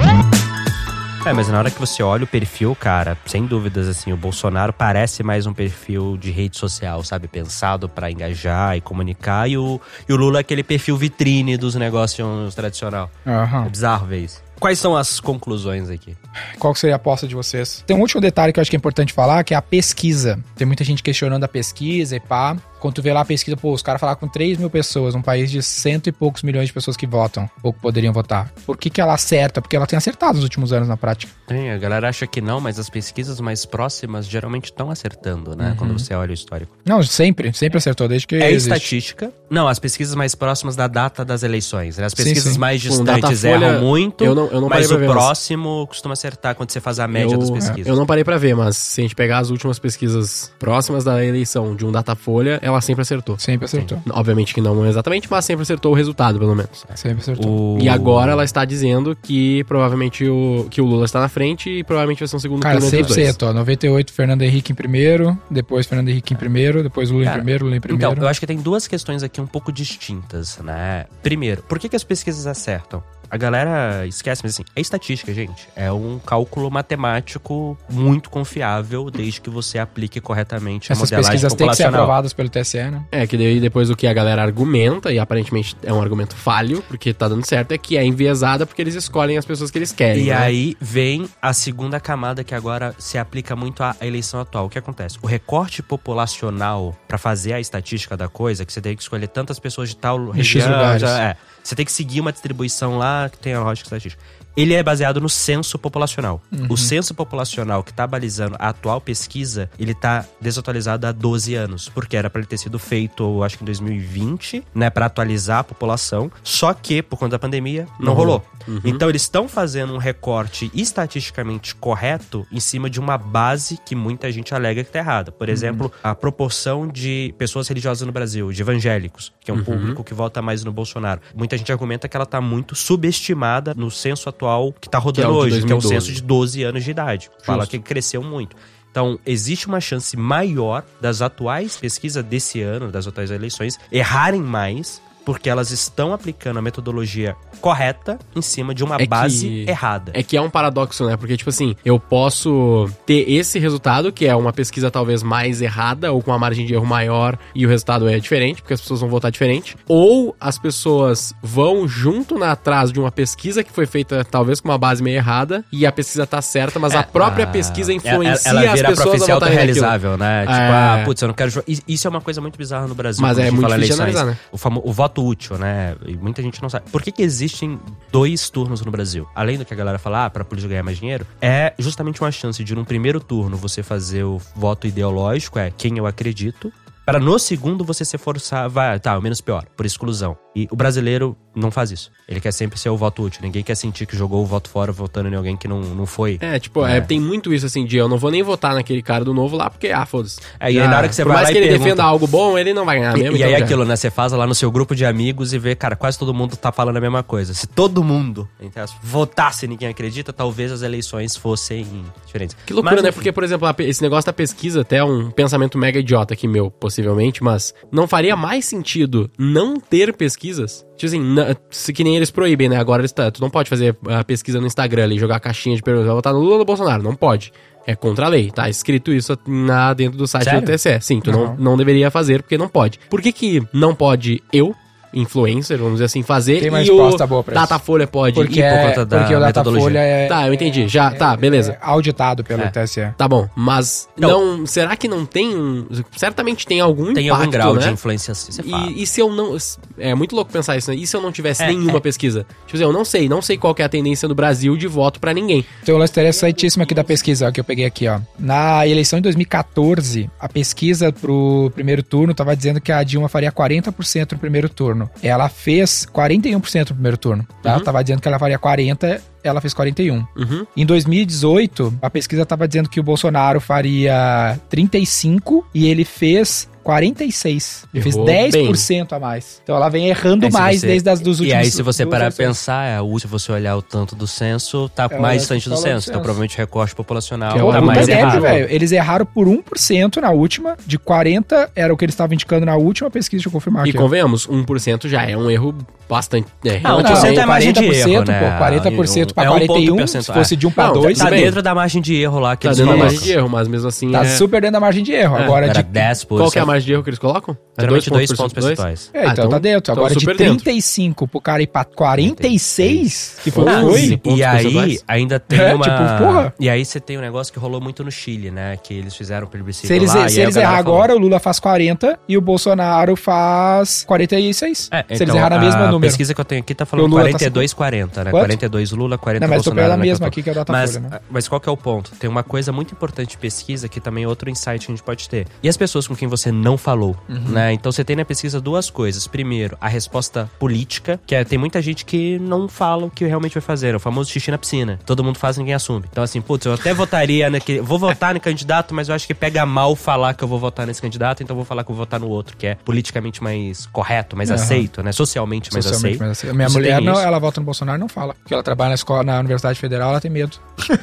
É, mas na hora que você olha o perfil, cara, sem dúvidas, assim, o Bolsonaro parece mais um perfil de rede social, sabe? Pensado pra engajar e comunicar. E o, e o Lula é aquele perfil vitrine dos negócios tradicional. Aham. É bizarro ver isso. Quais são as conclusões aqui? Qual seria a aposta de vocês? Tem um último detalhe que eu acho que é importante falar, que é a pesquisa. Tem muita gente questionando a pesquisa e pá. Quando tu vê lá a pesquisa, pô, os caras falaram com 3 mil pessoas, um país de cento e poucos milhões de pessoas que votam, ou que poderiam votar. Por que, que ela acerta? Porque ela tem acertado nos últimos anos na prática. Tem, a galera acha que não, mas as pesquisas mais próximas geralmente estão acertando, né? Quando você olha o histórico. Não, sempre, sempre acertou, desde que É existe. estatística. Não, as pesquisas mais próximas da data das eleições. Né? As Sim, pesquisas sim. mais Com distantes erram muito, eu não- eu não parei mas o ver, mas- próximo costuma acertar quando você faz a média das eu, pesquisas. eu não parei pra ver, mas se a gente pegar as últimas pesquisas próximas da eleição de um Datafolha, ela sempre acertou. Sempre acertou. Obviamente que não exatamente, mas sempre acertou o resultado, pelo menos. Sempre acertou. O- E agora ela está dizendo que provavelmente o, que o Lula está na frente e provavelmente vai ser um segundo Cara, turno sempre dois. acertou. ó. 98, Fernando Henrique em primeiro, depois Fernando Henrique em primeiro, depois Lula Cara, em primeiro, Lula em primeiro. Então, eu acho que tem duas questões aqui um pouco distintas, né? Primeiro, por que, que as pesquisas acertam? A galera esquece, mas assim, é estatística, gente. É um cálculo matemático muito confiável, desde que você aplique corretamente a Essas modelagem pesquisas têm que ser aprovadas pelo TSE, né? É, que daí depois o que a galera argumenta, e aparentemente é um argumento falho, porque tá dando certo, é que é enviesada porque eles escolhem as pessoas que eles querem. E né? aí vem a segunda camada que agora se aplica muito à eleição atual. O que acontece? O recorte populacional pra fazer a estatística da coisa, que você tem que escolher tantas pessoas de tal Em X região, lugares. já- é, você tem que seguir uma distribuição lá que tem a lógica estatística. Ele é baseado no censo populacional. O censo populacional que tá balizando a atual pesquisa, ele tá desatualizado há 12 anos, porque era pra ele ter sido feito, acho que em 2020, né, Pra atualizar a população. Só que por conta da pandemia não, Não rolou. rolou. Então eles estão fazendo um recorte estatisticamente correto em cima de uma base que muita gente alega que tá errada. Por exemplo, a proporção de pessoas religiosas no Brasil, de evangélicos, que é um público que vota mais no Bolsonaro. Muita gente argumenta que ela tá muito subestimada no censo atual que tá rodando Que é hoje, que é 2012. censo de 12 anos de idade. Fala Justo. que cresceu muito. Então, existe uma chance maior das atuais pesquisas desse ano, das atuais eleições, errarem mais, porque elas estão aplicando a metodologia correta em cima de uma É que- base errada. É que é um paradoxo, né? Porque, tipo assim, eu posso ter esse resultado, que é uma pesquisa talvez mais errada, ou com uma margem de erro maior, e o resultado é diferente, porque as pessoas vão votar diferente. Ou as pessoas vão junto na atrás de uma pesquisa que foi feita talvez com uma base meio errada, e a pesquisa tá certa, mas a própria Ah, pesquisa ela- influencia ela as vira pessoas a profecia votarem naquilo. autorrealizável, né? Tipo, É. ah, putz, eu não quero... Isso- é uma coisa muito bizarra no Brasil. Mas a é muito fala difícil de eleições. analisar, né? O, famo- o voto útil, né? E muita gente não sabe. Por que que existem dois turnos no Brasil? Além do que a galera fala, ah, pra política ganhar mais dinheiro, é justamente uma chance de, num primeiro turno, você fazer o voto ideológico, é quem eu acredito, para no segundo você se forçar, vai, tá, o menos pior, por exclusão. E o brasileiro não faz isso. Ele quer sempre ser o voto útil. Ninguém quer sentir que jogou o voto fora votando em alguém que não, não foi. É, tipo, é, tem muito isso assim de eu não vou nem votar naquele cara do novo lá, porque, ah, foda-se. É, e aí na hora que você Por vai mais lá que ele pergunta- defenda algo bom, ele não vai ganhar mesmo. e então aí já. aquilo, né? Você faz lá no seu grupo de amigos e vê, cara, quase todo mundo tá falando a mesma coisa. Se todo mundo, aspas, votasse e ninguém acredita, talvez as eleições fossem diferentes. Que loucura, Mas, né? Porque, por exemplo, esse negócio da pesquisa até é um pensamento mega idiota aqui meu, possivelmente, mas não faria mais sentido não ter pesquisas? Tipo assim, na- se que nem eles proíbem, né? Agora eles tá, tu não pode fazer a pesquisa no Instagram ali, jogar caixinha de perguntas, vai votar no Lula ou no Bolsonaro, não pode. É contra a lei, tá escrito isso na, dentro do site Sério? do TSE. Sim, tu não, Não. não deveria fazer porque não pode. Por que que não pode eu, influencer, vamos dizer assim, fazer Tem uma e resposta o boa pra isso. Datafolha pode Porque, ir por é, conta da... porque o metodologia. Datafolha é, Tá, eu entendi. Já, tá, beleza. é auditado pelo É. TSE. Tá bom, mas não, será que não tem um, certamente tem algum tem impacto, algum grau né? de influência assim, você fala. E, e se eu não, é muito louco pensar isso, né? E se eu não tivesse É, nenhuma é. pesquisa? Tipo assim, eu não sei, não sei qual que é a tendência do Brasil de voto pra ninguém. Tem um lance interessantíssimo aqui da pesquisa ó, que eu peguei aqui, ó. Na eleição em 2014, a pesquisa pro primeiro turno tava dizendo que a Dilma faria 40% no primeiro turno. Ela fez 41% no primeiro turno, tá? Uhum. Tava dizendo que ela faria 40, ela fez 41. Uhum. Em 2018, a pesquisa tava dizendo que o Bolsonaro faria 35 e ele fez 46. Ele Errou fez 10% a mais. Então ela vem errando Aí, mais você- desde as dos últimos E aí, se você parar a pensar, é, se você olhar o tanto do censo, tá É, mais distante do censo. Então, provavelmente, o recorte populacional Que é tá mais errado. velho. Eles erraram por 1% na última, de 40 era o que eles estavam indicando na última pesquisa, deixa eu confirmar E aqui. convenhamos, 1% já é um erro bastante. É, Não, Não, 1% é margem de erro, 40%, né? pô, 40% 48 pra É um ponto 41, se percentual. fosse de 1 pra Não, 2, Tá bem. dentro da margem de erro lá que Tá eles dentro da colocam. margem de erro, mas mesmo assim tá é... super dentro da margem de erro. É, Agora Era de 10 por Qual que é a margem de erro que eles colocam? É Geralmente dois pontos pontos percentuais. É, Ah, então, tá dentro. então Agora de super dentro. 35 pro cara ir pra 46, que foi o Ah, foi. E aí, ainda tem É, uma... tipo, porra. E aí você tem um negócio que rolou muito no Chile, né? Que eles fizeram o plebiscito Se eles, lá, se eles a errar falou- agora, o Lula faz 40 e o Bolsonaro faz 46. É, se eles então, errar na a mesma número. pesquisa que eu tenho aqui tá falando O Lula tá 42, 40, né? Quanto? 42 Lula, 40 Não, mas tô Bolsonaro. pela que eu mesma aqui que é o Mas, Datafolha, né? mas qual que é o ponto? Tem uma coisa muito importante de pesquisa que também é outro insight que a gente pode ter. E as pessoas com quem você não falou, Uhum. né? Então você tem na pesquisa duas coisas. Primeiro, a resposta política, que é, tem muita gente que não fala o que realmente vai fazer. É o famoso xixi na piscina. Todo mundo faz, ninguém assume. Então assim, putz, eu até votaria (laughs) naquele... Vou votar no candidato, mas eu acho que pega mal falar que eu vou votar nesse candidato, então vou falar que eu vou votar no outro, que é politicamente mais correto, mais Aham. aceito, né? Socialmente mais Socialmente, aceito. mas assim, a minha Você mulher, não, isso. ela vota no Bolsonaro e não fala. Porque ela trabalha na escola, na Universidade Federal, ela tem medo. (laughs)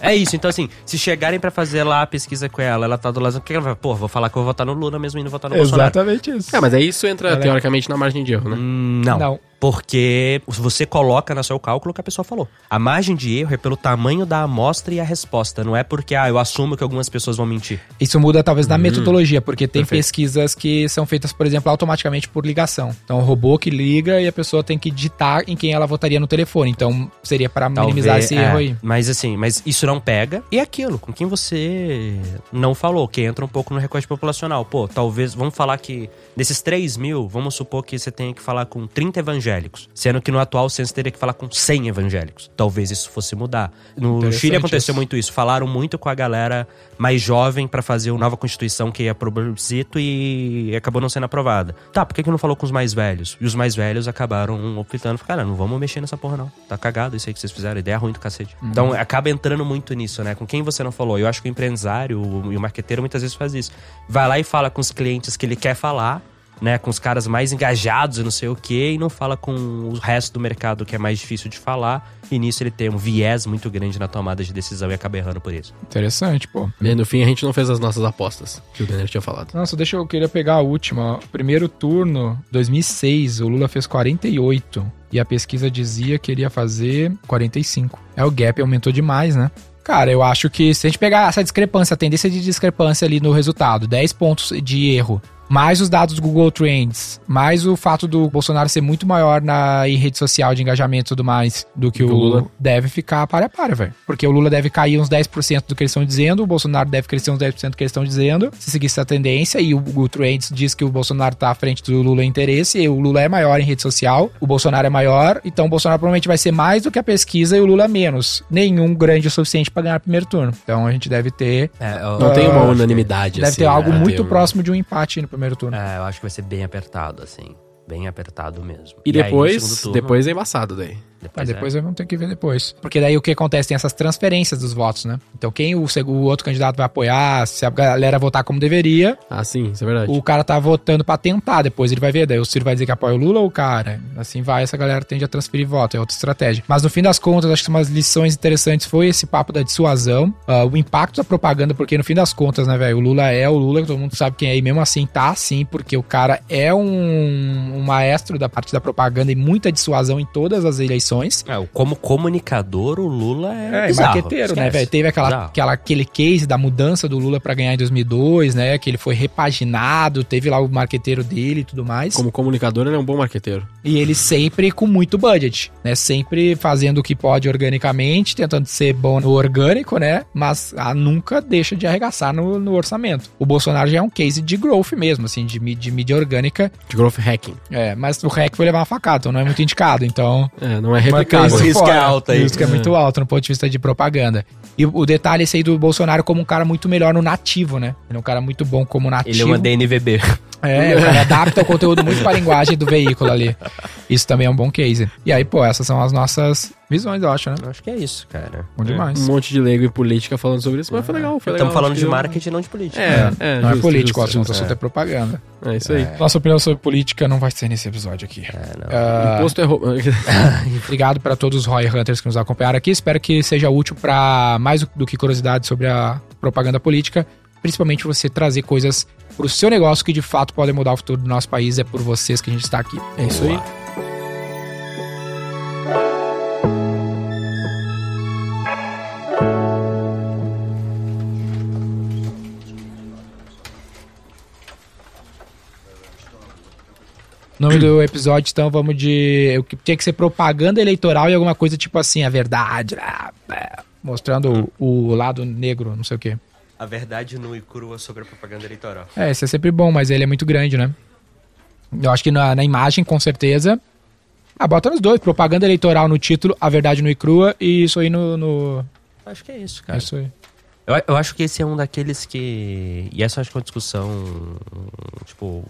É isso, então assim, se chegarem pra fazer lá a pesquisa com ela, ela tá do lado, o que ela vai? Pô, vou falar que eu vou votar no Lula mesmo indo votar no Bolsonaro. Exatamente isso. É, mas aí isso entra, Ela é- teoricamente, na margem de erro, né? Hum, Não. Não. Porque você coloca no seu cálculo o que a pessoa falou. A margem de erro é pelo tamanho da amostra e a resposta. Não é porque, ah, eu assumo que algumas pessoas vão mentir. Isso muda talvez na metodologia, porque tem Perfeito. pesquisas que são feitas, por exemplo, automaticamente por ligação. Então, o robô que liga e a pessoa tem que digitar em quem ela votaria no telefone. Então, seria para minimizar esse é, erro aí. Mas assim, mas isso não pega. E é aquilo, com quem você não falou, que entra um pouco no recorte populacional. Pô, talvez, vamos falar que desses 3 mil, vamos supor que você tenha que falar com 30 evangélicos. Sendo que no atual censo teria que falar com 100 evangélicos. Talvez isso fosse mudar. No Chile aconteceu isso. muito isso. Falaram muito com a galera mais jovem pra fazer uma nova constituição que ia pro plebiscito e acabou não sendo aprovada. Tá, por que, que não falou com os mais velhos? E os mais velhos acabaram optando, cara, não vamos mexer nessa porra não. Tá cagado isso aí que vocês fizeram, ideia ruim do cacete. Uhum. Então acaba entrando muito nisso, né? Com quem você não falou. Eu acho que o empresário o- e o marqueteiro muitas vezes faz isso. Vai lá e fala com os clientes que ele quer falar, né, com os caras mais engajados e não sei o que, e não fala com o resto do mercado que é mais difícil de falar, e nisso ele tem um viés muito grande na tomada de decisão e acaba errando por isso. Interessante, pô. E no fim, a gente não fez as nossas apostas, que o Denner tinha falado. Nossa, deixa eu queria pegar a última. Primeiro turno, 2006, o Lula fez 48 e a pesquisa dizia que ele ia fazer 45. É o gap aumentou demais, né? Cara, eu acho que se a gente pegar essa discrepância, a tendência de discrepância ali no resultado, 10 pontos de erro, mais os dados do Google Trends, mais o fato do Bolsonaro ser muito maior na em rede social de engajamento e tudo mais do que Do o Lula. Deve ficar para a para, velho. Porque o Lula deve cair uns 10% do que eles estão dizendo, o Bolsonaro deve crescer uns 10% do que eles estão dizendo, se seguir essa tendência, e o Google Trends diz que o Bolsonaro tá à frente do Lula em interesse, e o Lula é maior em rede social, o Bolsonaro é maior, então o Bolsonaro provavelmente vai ser mais do que a pesquisa e o Lula menos. Nenhum grande o suficiente para ganhar o primeiro turno. Então a gente deve ter Não Ah, tem uma que unanimidade, deve assim, ter algo né? muito Tem um- próximo de um empate no primeiro turno. É, eu acho que vai ser bem apertado, assim. Bem apertado mesmo. E aí, no depois, segundo turno, depois é embaçado daí. Mas é. depois vamos ter que ver depois. Porque daí o que acontece? Tem essas transferências dos votos, né? Então quem o, o outro candidato vai apoiar, se a galera votar como deveria, Ah, sim, isso é verdade. o cara tá votando pra tentar. Depois ele vai ver, daí o Ciro vai dizer que apoia o Lula ou o cara. Assim vai, essa galera tende a transferir voto, é outra estratégia. Mas no fim das contas, acho que umas lições interessantes foi esse papo da dissuasão, ah, o impacto da propaganda, porque no fim das contas, né, velho, o Lula é o Lula, todo mundo sabe quem é, e mesmo assim tá assim, porque o cara é um, um maestro da parte da propaganda e muita dissuasão em todas as eleições. É, o- como comunicador, o Lula é, É, e bizarro. marqueteiro, né, velho? Teve aquela, Bizarro. aquela, aquele case da mudança do Lula pra ganhar em 2002, né? Que ele foi repaginado, teve lá o marqueteiro dele e tudo mais. Como comunicador, ele é um bom marqueteiro. E ele sempre com muito budget, né? Sempre fazendo o que pode organicamente, tentando ser bom no orgânico, né? Mas ah, nunca deixa de arregaçar no, no orçamento. O Bolsonaro já é um case de growth mesmo, assim, de, de mídia orgânica. De growth hacking. É, mas o REC foi levar uma facada, então não é muito indicado. Então, É, não é uma replicável. coisa O risco fora. é alto aí. O risco é muito alto no ponto de vista de propaganda. E o o detalhe é esse aí do Bolsonaro como um cara muito melhor no nativo, né? Ele é um cara muito bom como nativo. Ele é uma DNVB. É, (laughs) o cara adapta o conteúdo muito para a linguagem do veículo ali. Isso também é um bom case. E aí, pô, essas são as nossas visões, eu acho, né? Eu acho que é isso, cara. Bom demais. Um monte de leigo em política falando sobre isso, mas foi legal, foi legal. Estamos falando acho de que- marketing, não de política. É, é. não é justo, político, o justo, assunto, o justo. assunto é propaganda. É isso aí. Nossa opinião sobre política não vai ser nesse episódio aqui. Ah, Imposto é roubo. (laughs) Obrigado para todos os Roy Hunters que nos acompanharam aqui. Espero que seja útil para mais do que curiosidade sobre a propaganda política, principalmente você trazer coisas para o seu negócio que de fato podem mudar o futuro do nosso país. É por vocês que a gente está aqui. É isso aí. Nome do episódio, então, vamos de. O que tinha que ser propaganda eleitoral e alguma coisa tipo assim, a verdade. Né? É, mostrando o, o lado negro, não sei o quê. A verdade nua e crua sobre a propaganda eleitoral. É, esse é sempre bom, mas ele é muito grande, né? Eu acho que na, na imagem, com certeza. Ah, bota nos dois. Propaganda eleitoral no título, a verdade nua e crua, e isso aí no. no... Acho que é isso, É cara. isso aí. Eu, eu acho que esse é um daqueles que. E essa eu acho que é uma discussão. Tipo.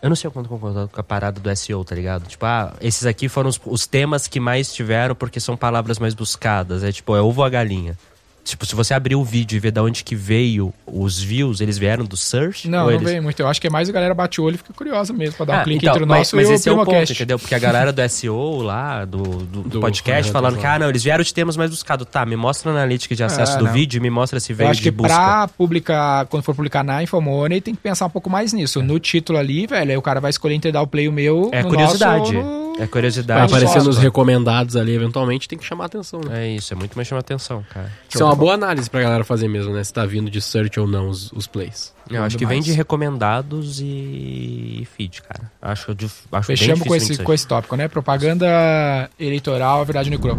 Eu não sei o quanto concordo com a parada do SEO, tá ligado? Tipo, ah, esses aqui foram os, os temas que mais tiveram porque são palavras mais buscadas. É tipo, é ovo ou a galinha. Tipo, se você abrir o vídeo e ver de onde que veio os views, eles vieram do search? Não, não eles... veio muito. Eu acho que é mais a galera bate o olho e fica curiosa mesmo, pra dar um Ah, clique então, entre o mas, nosso mas e o esse é o ponto, entendeu? Porque a galera do SEO lá, do, do, do podcast, falando que, ah, não, eles vieram de temas mais buscados. Tá, me mostra na analítica de acesso Ah, do não. vídeo e me mostra se veio acho de que busca. pra publicar, quando for publicar na Infomoney, tem que pensar um pouco mais nisso. No título ali, velho, aí o cara vai escolher entre dar o play o meu. É no curiosidade. nosso no- É curiosidade. Aparecer nos recomendados ali, eventualmente, tem que chamar atenção, né? É isso, é muito mais chamar atenção, cara. Isso é uma boa análise pra galera fazer mesmo, né? Se tá vindo de search ou não os, os plays. Eu acho que vem de recomendados e feed, cara. Acho, de, acho bem Fechamos difícil com esse, com esse tópico, né? Propaganda eleitoral, a verdade no cru.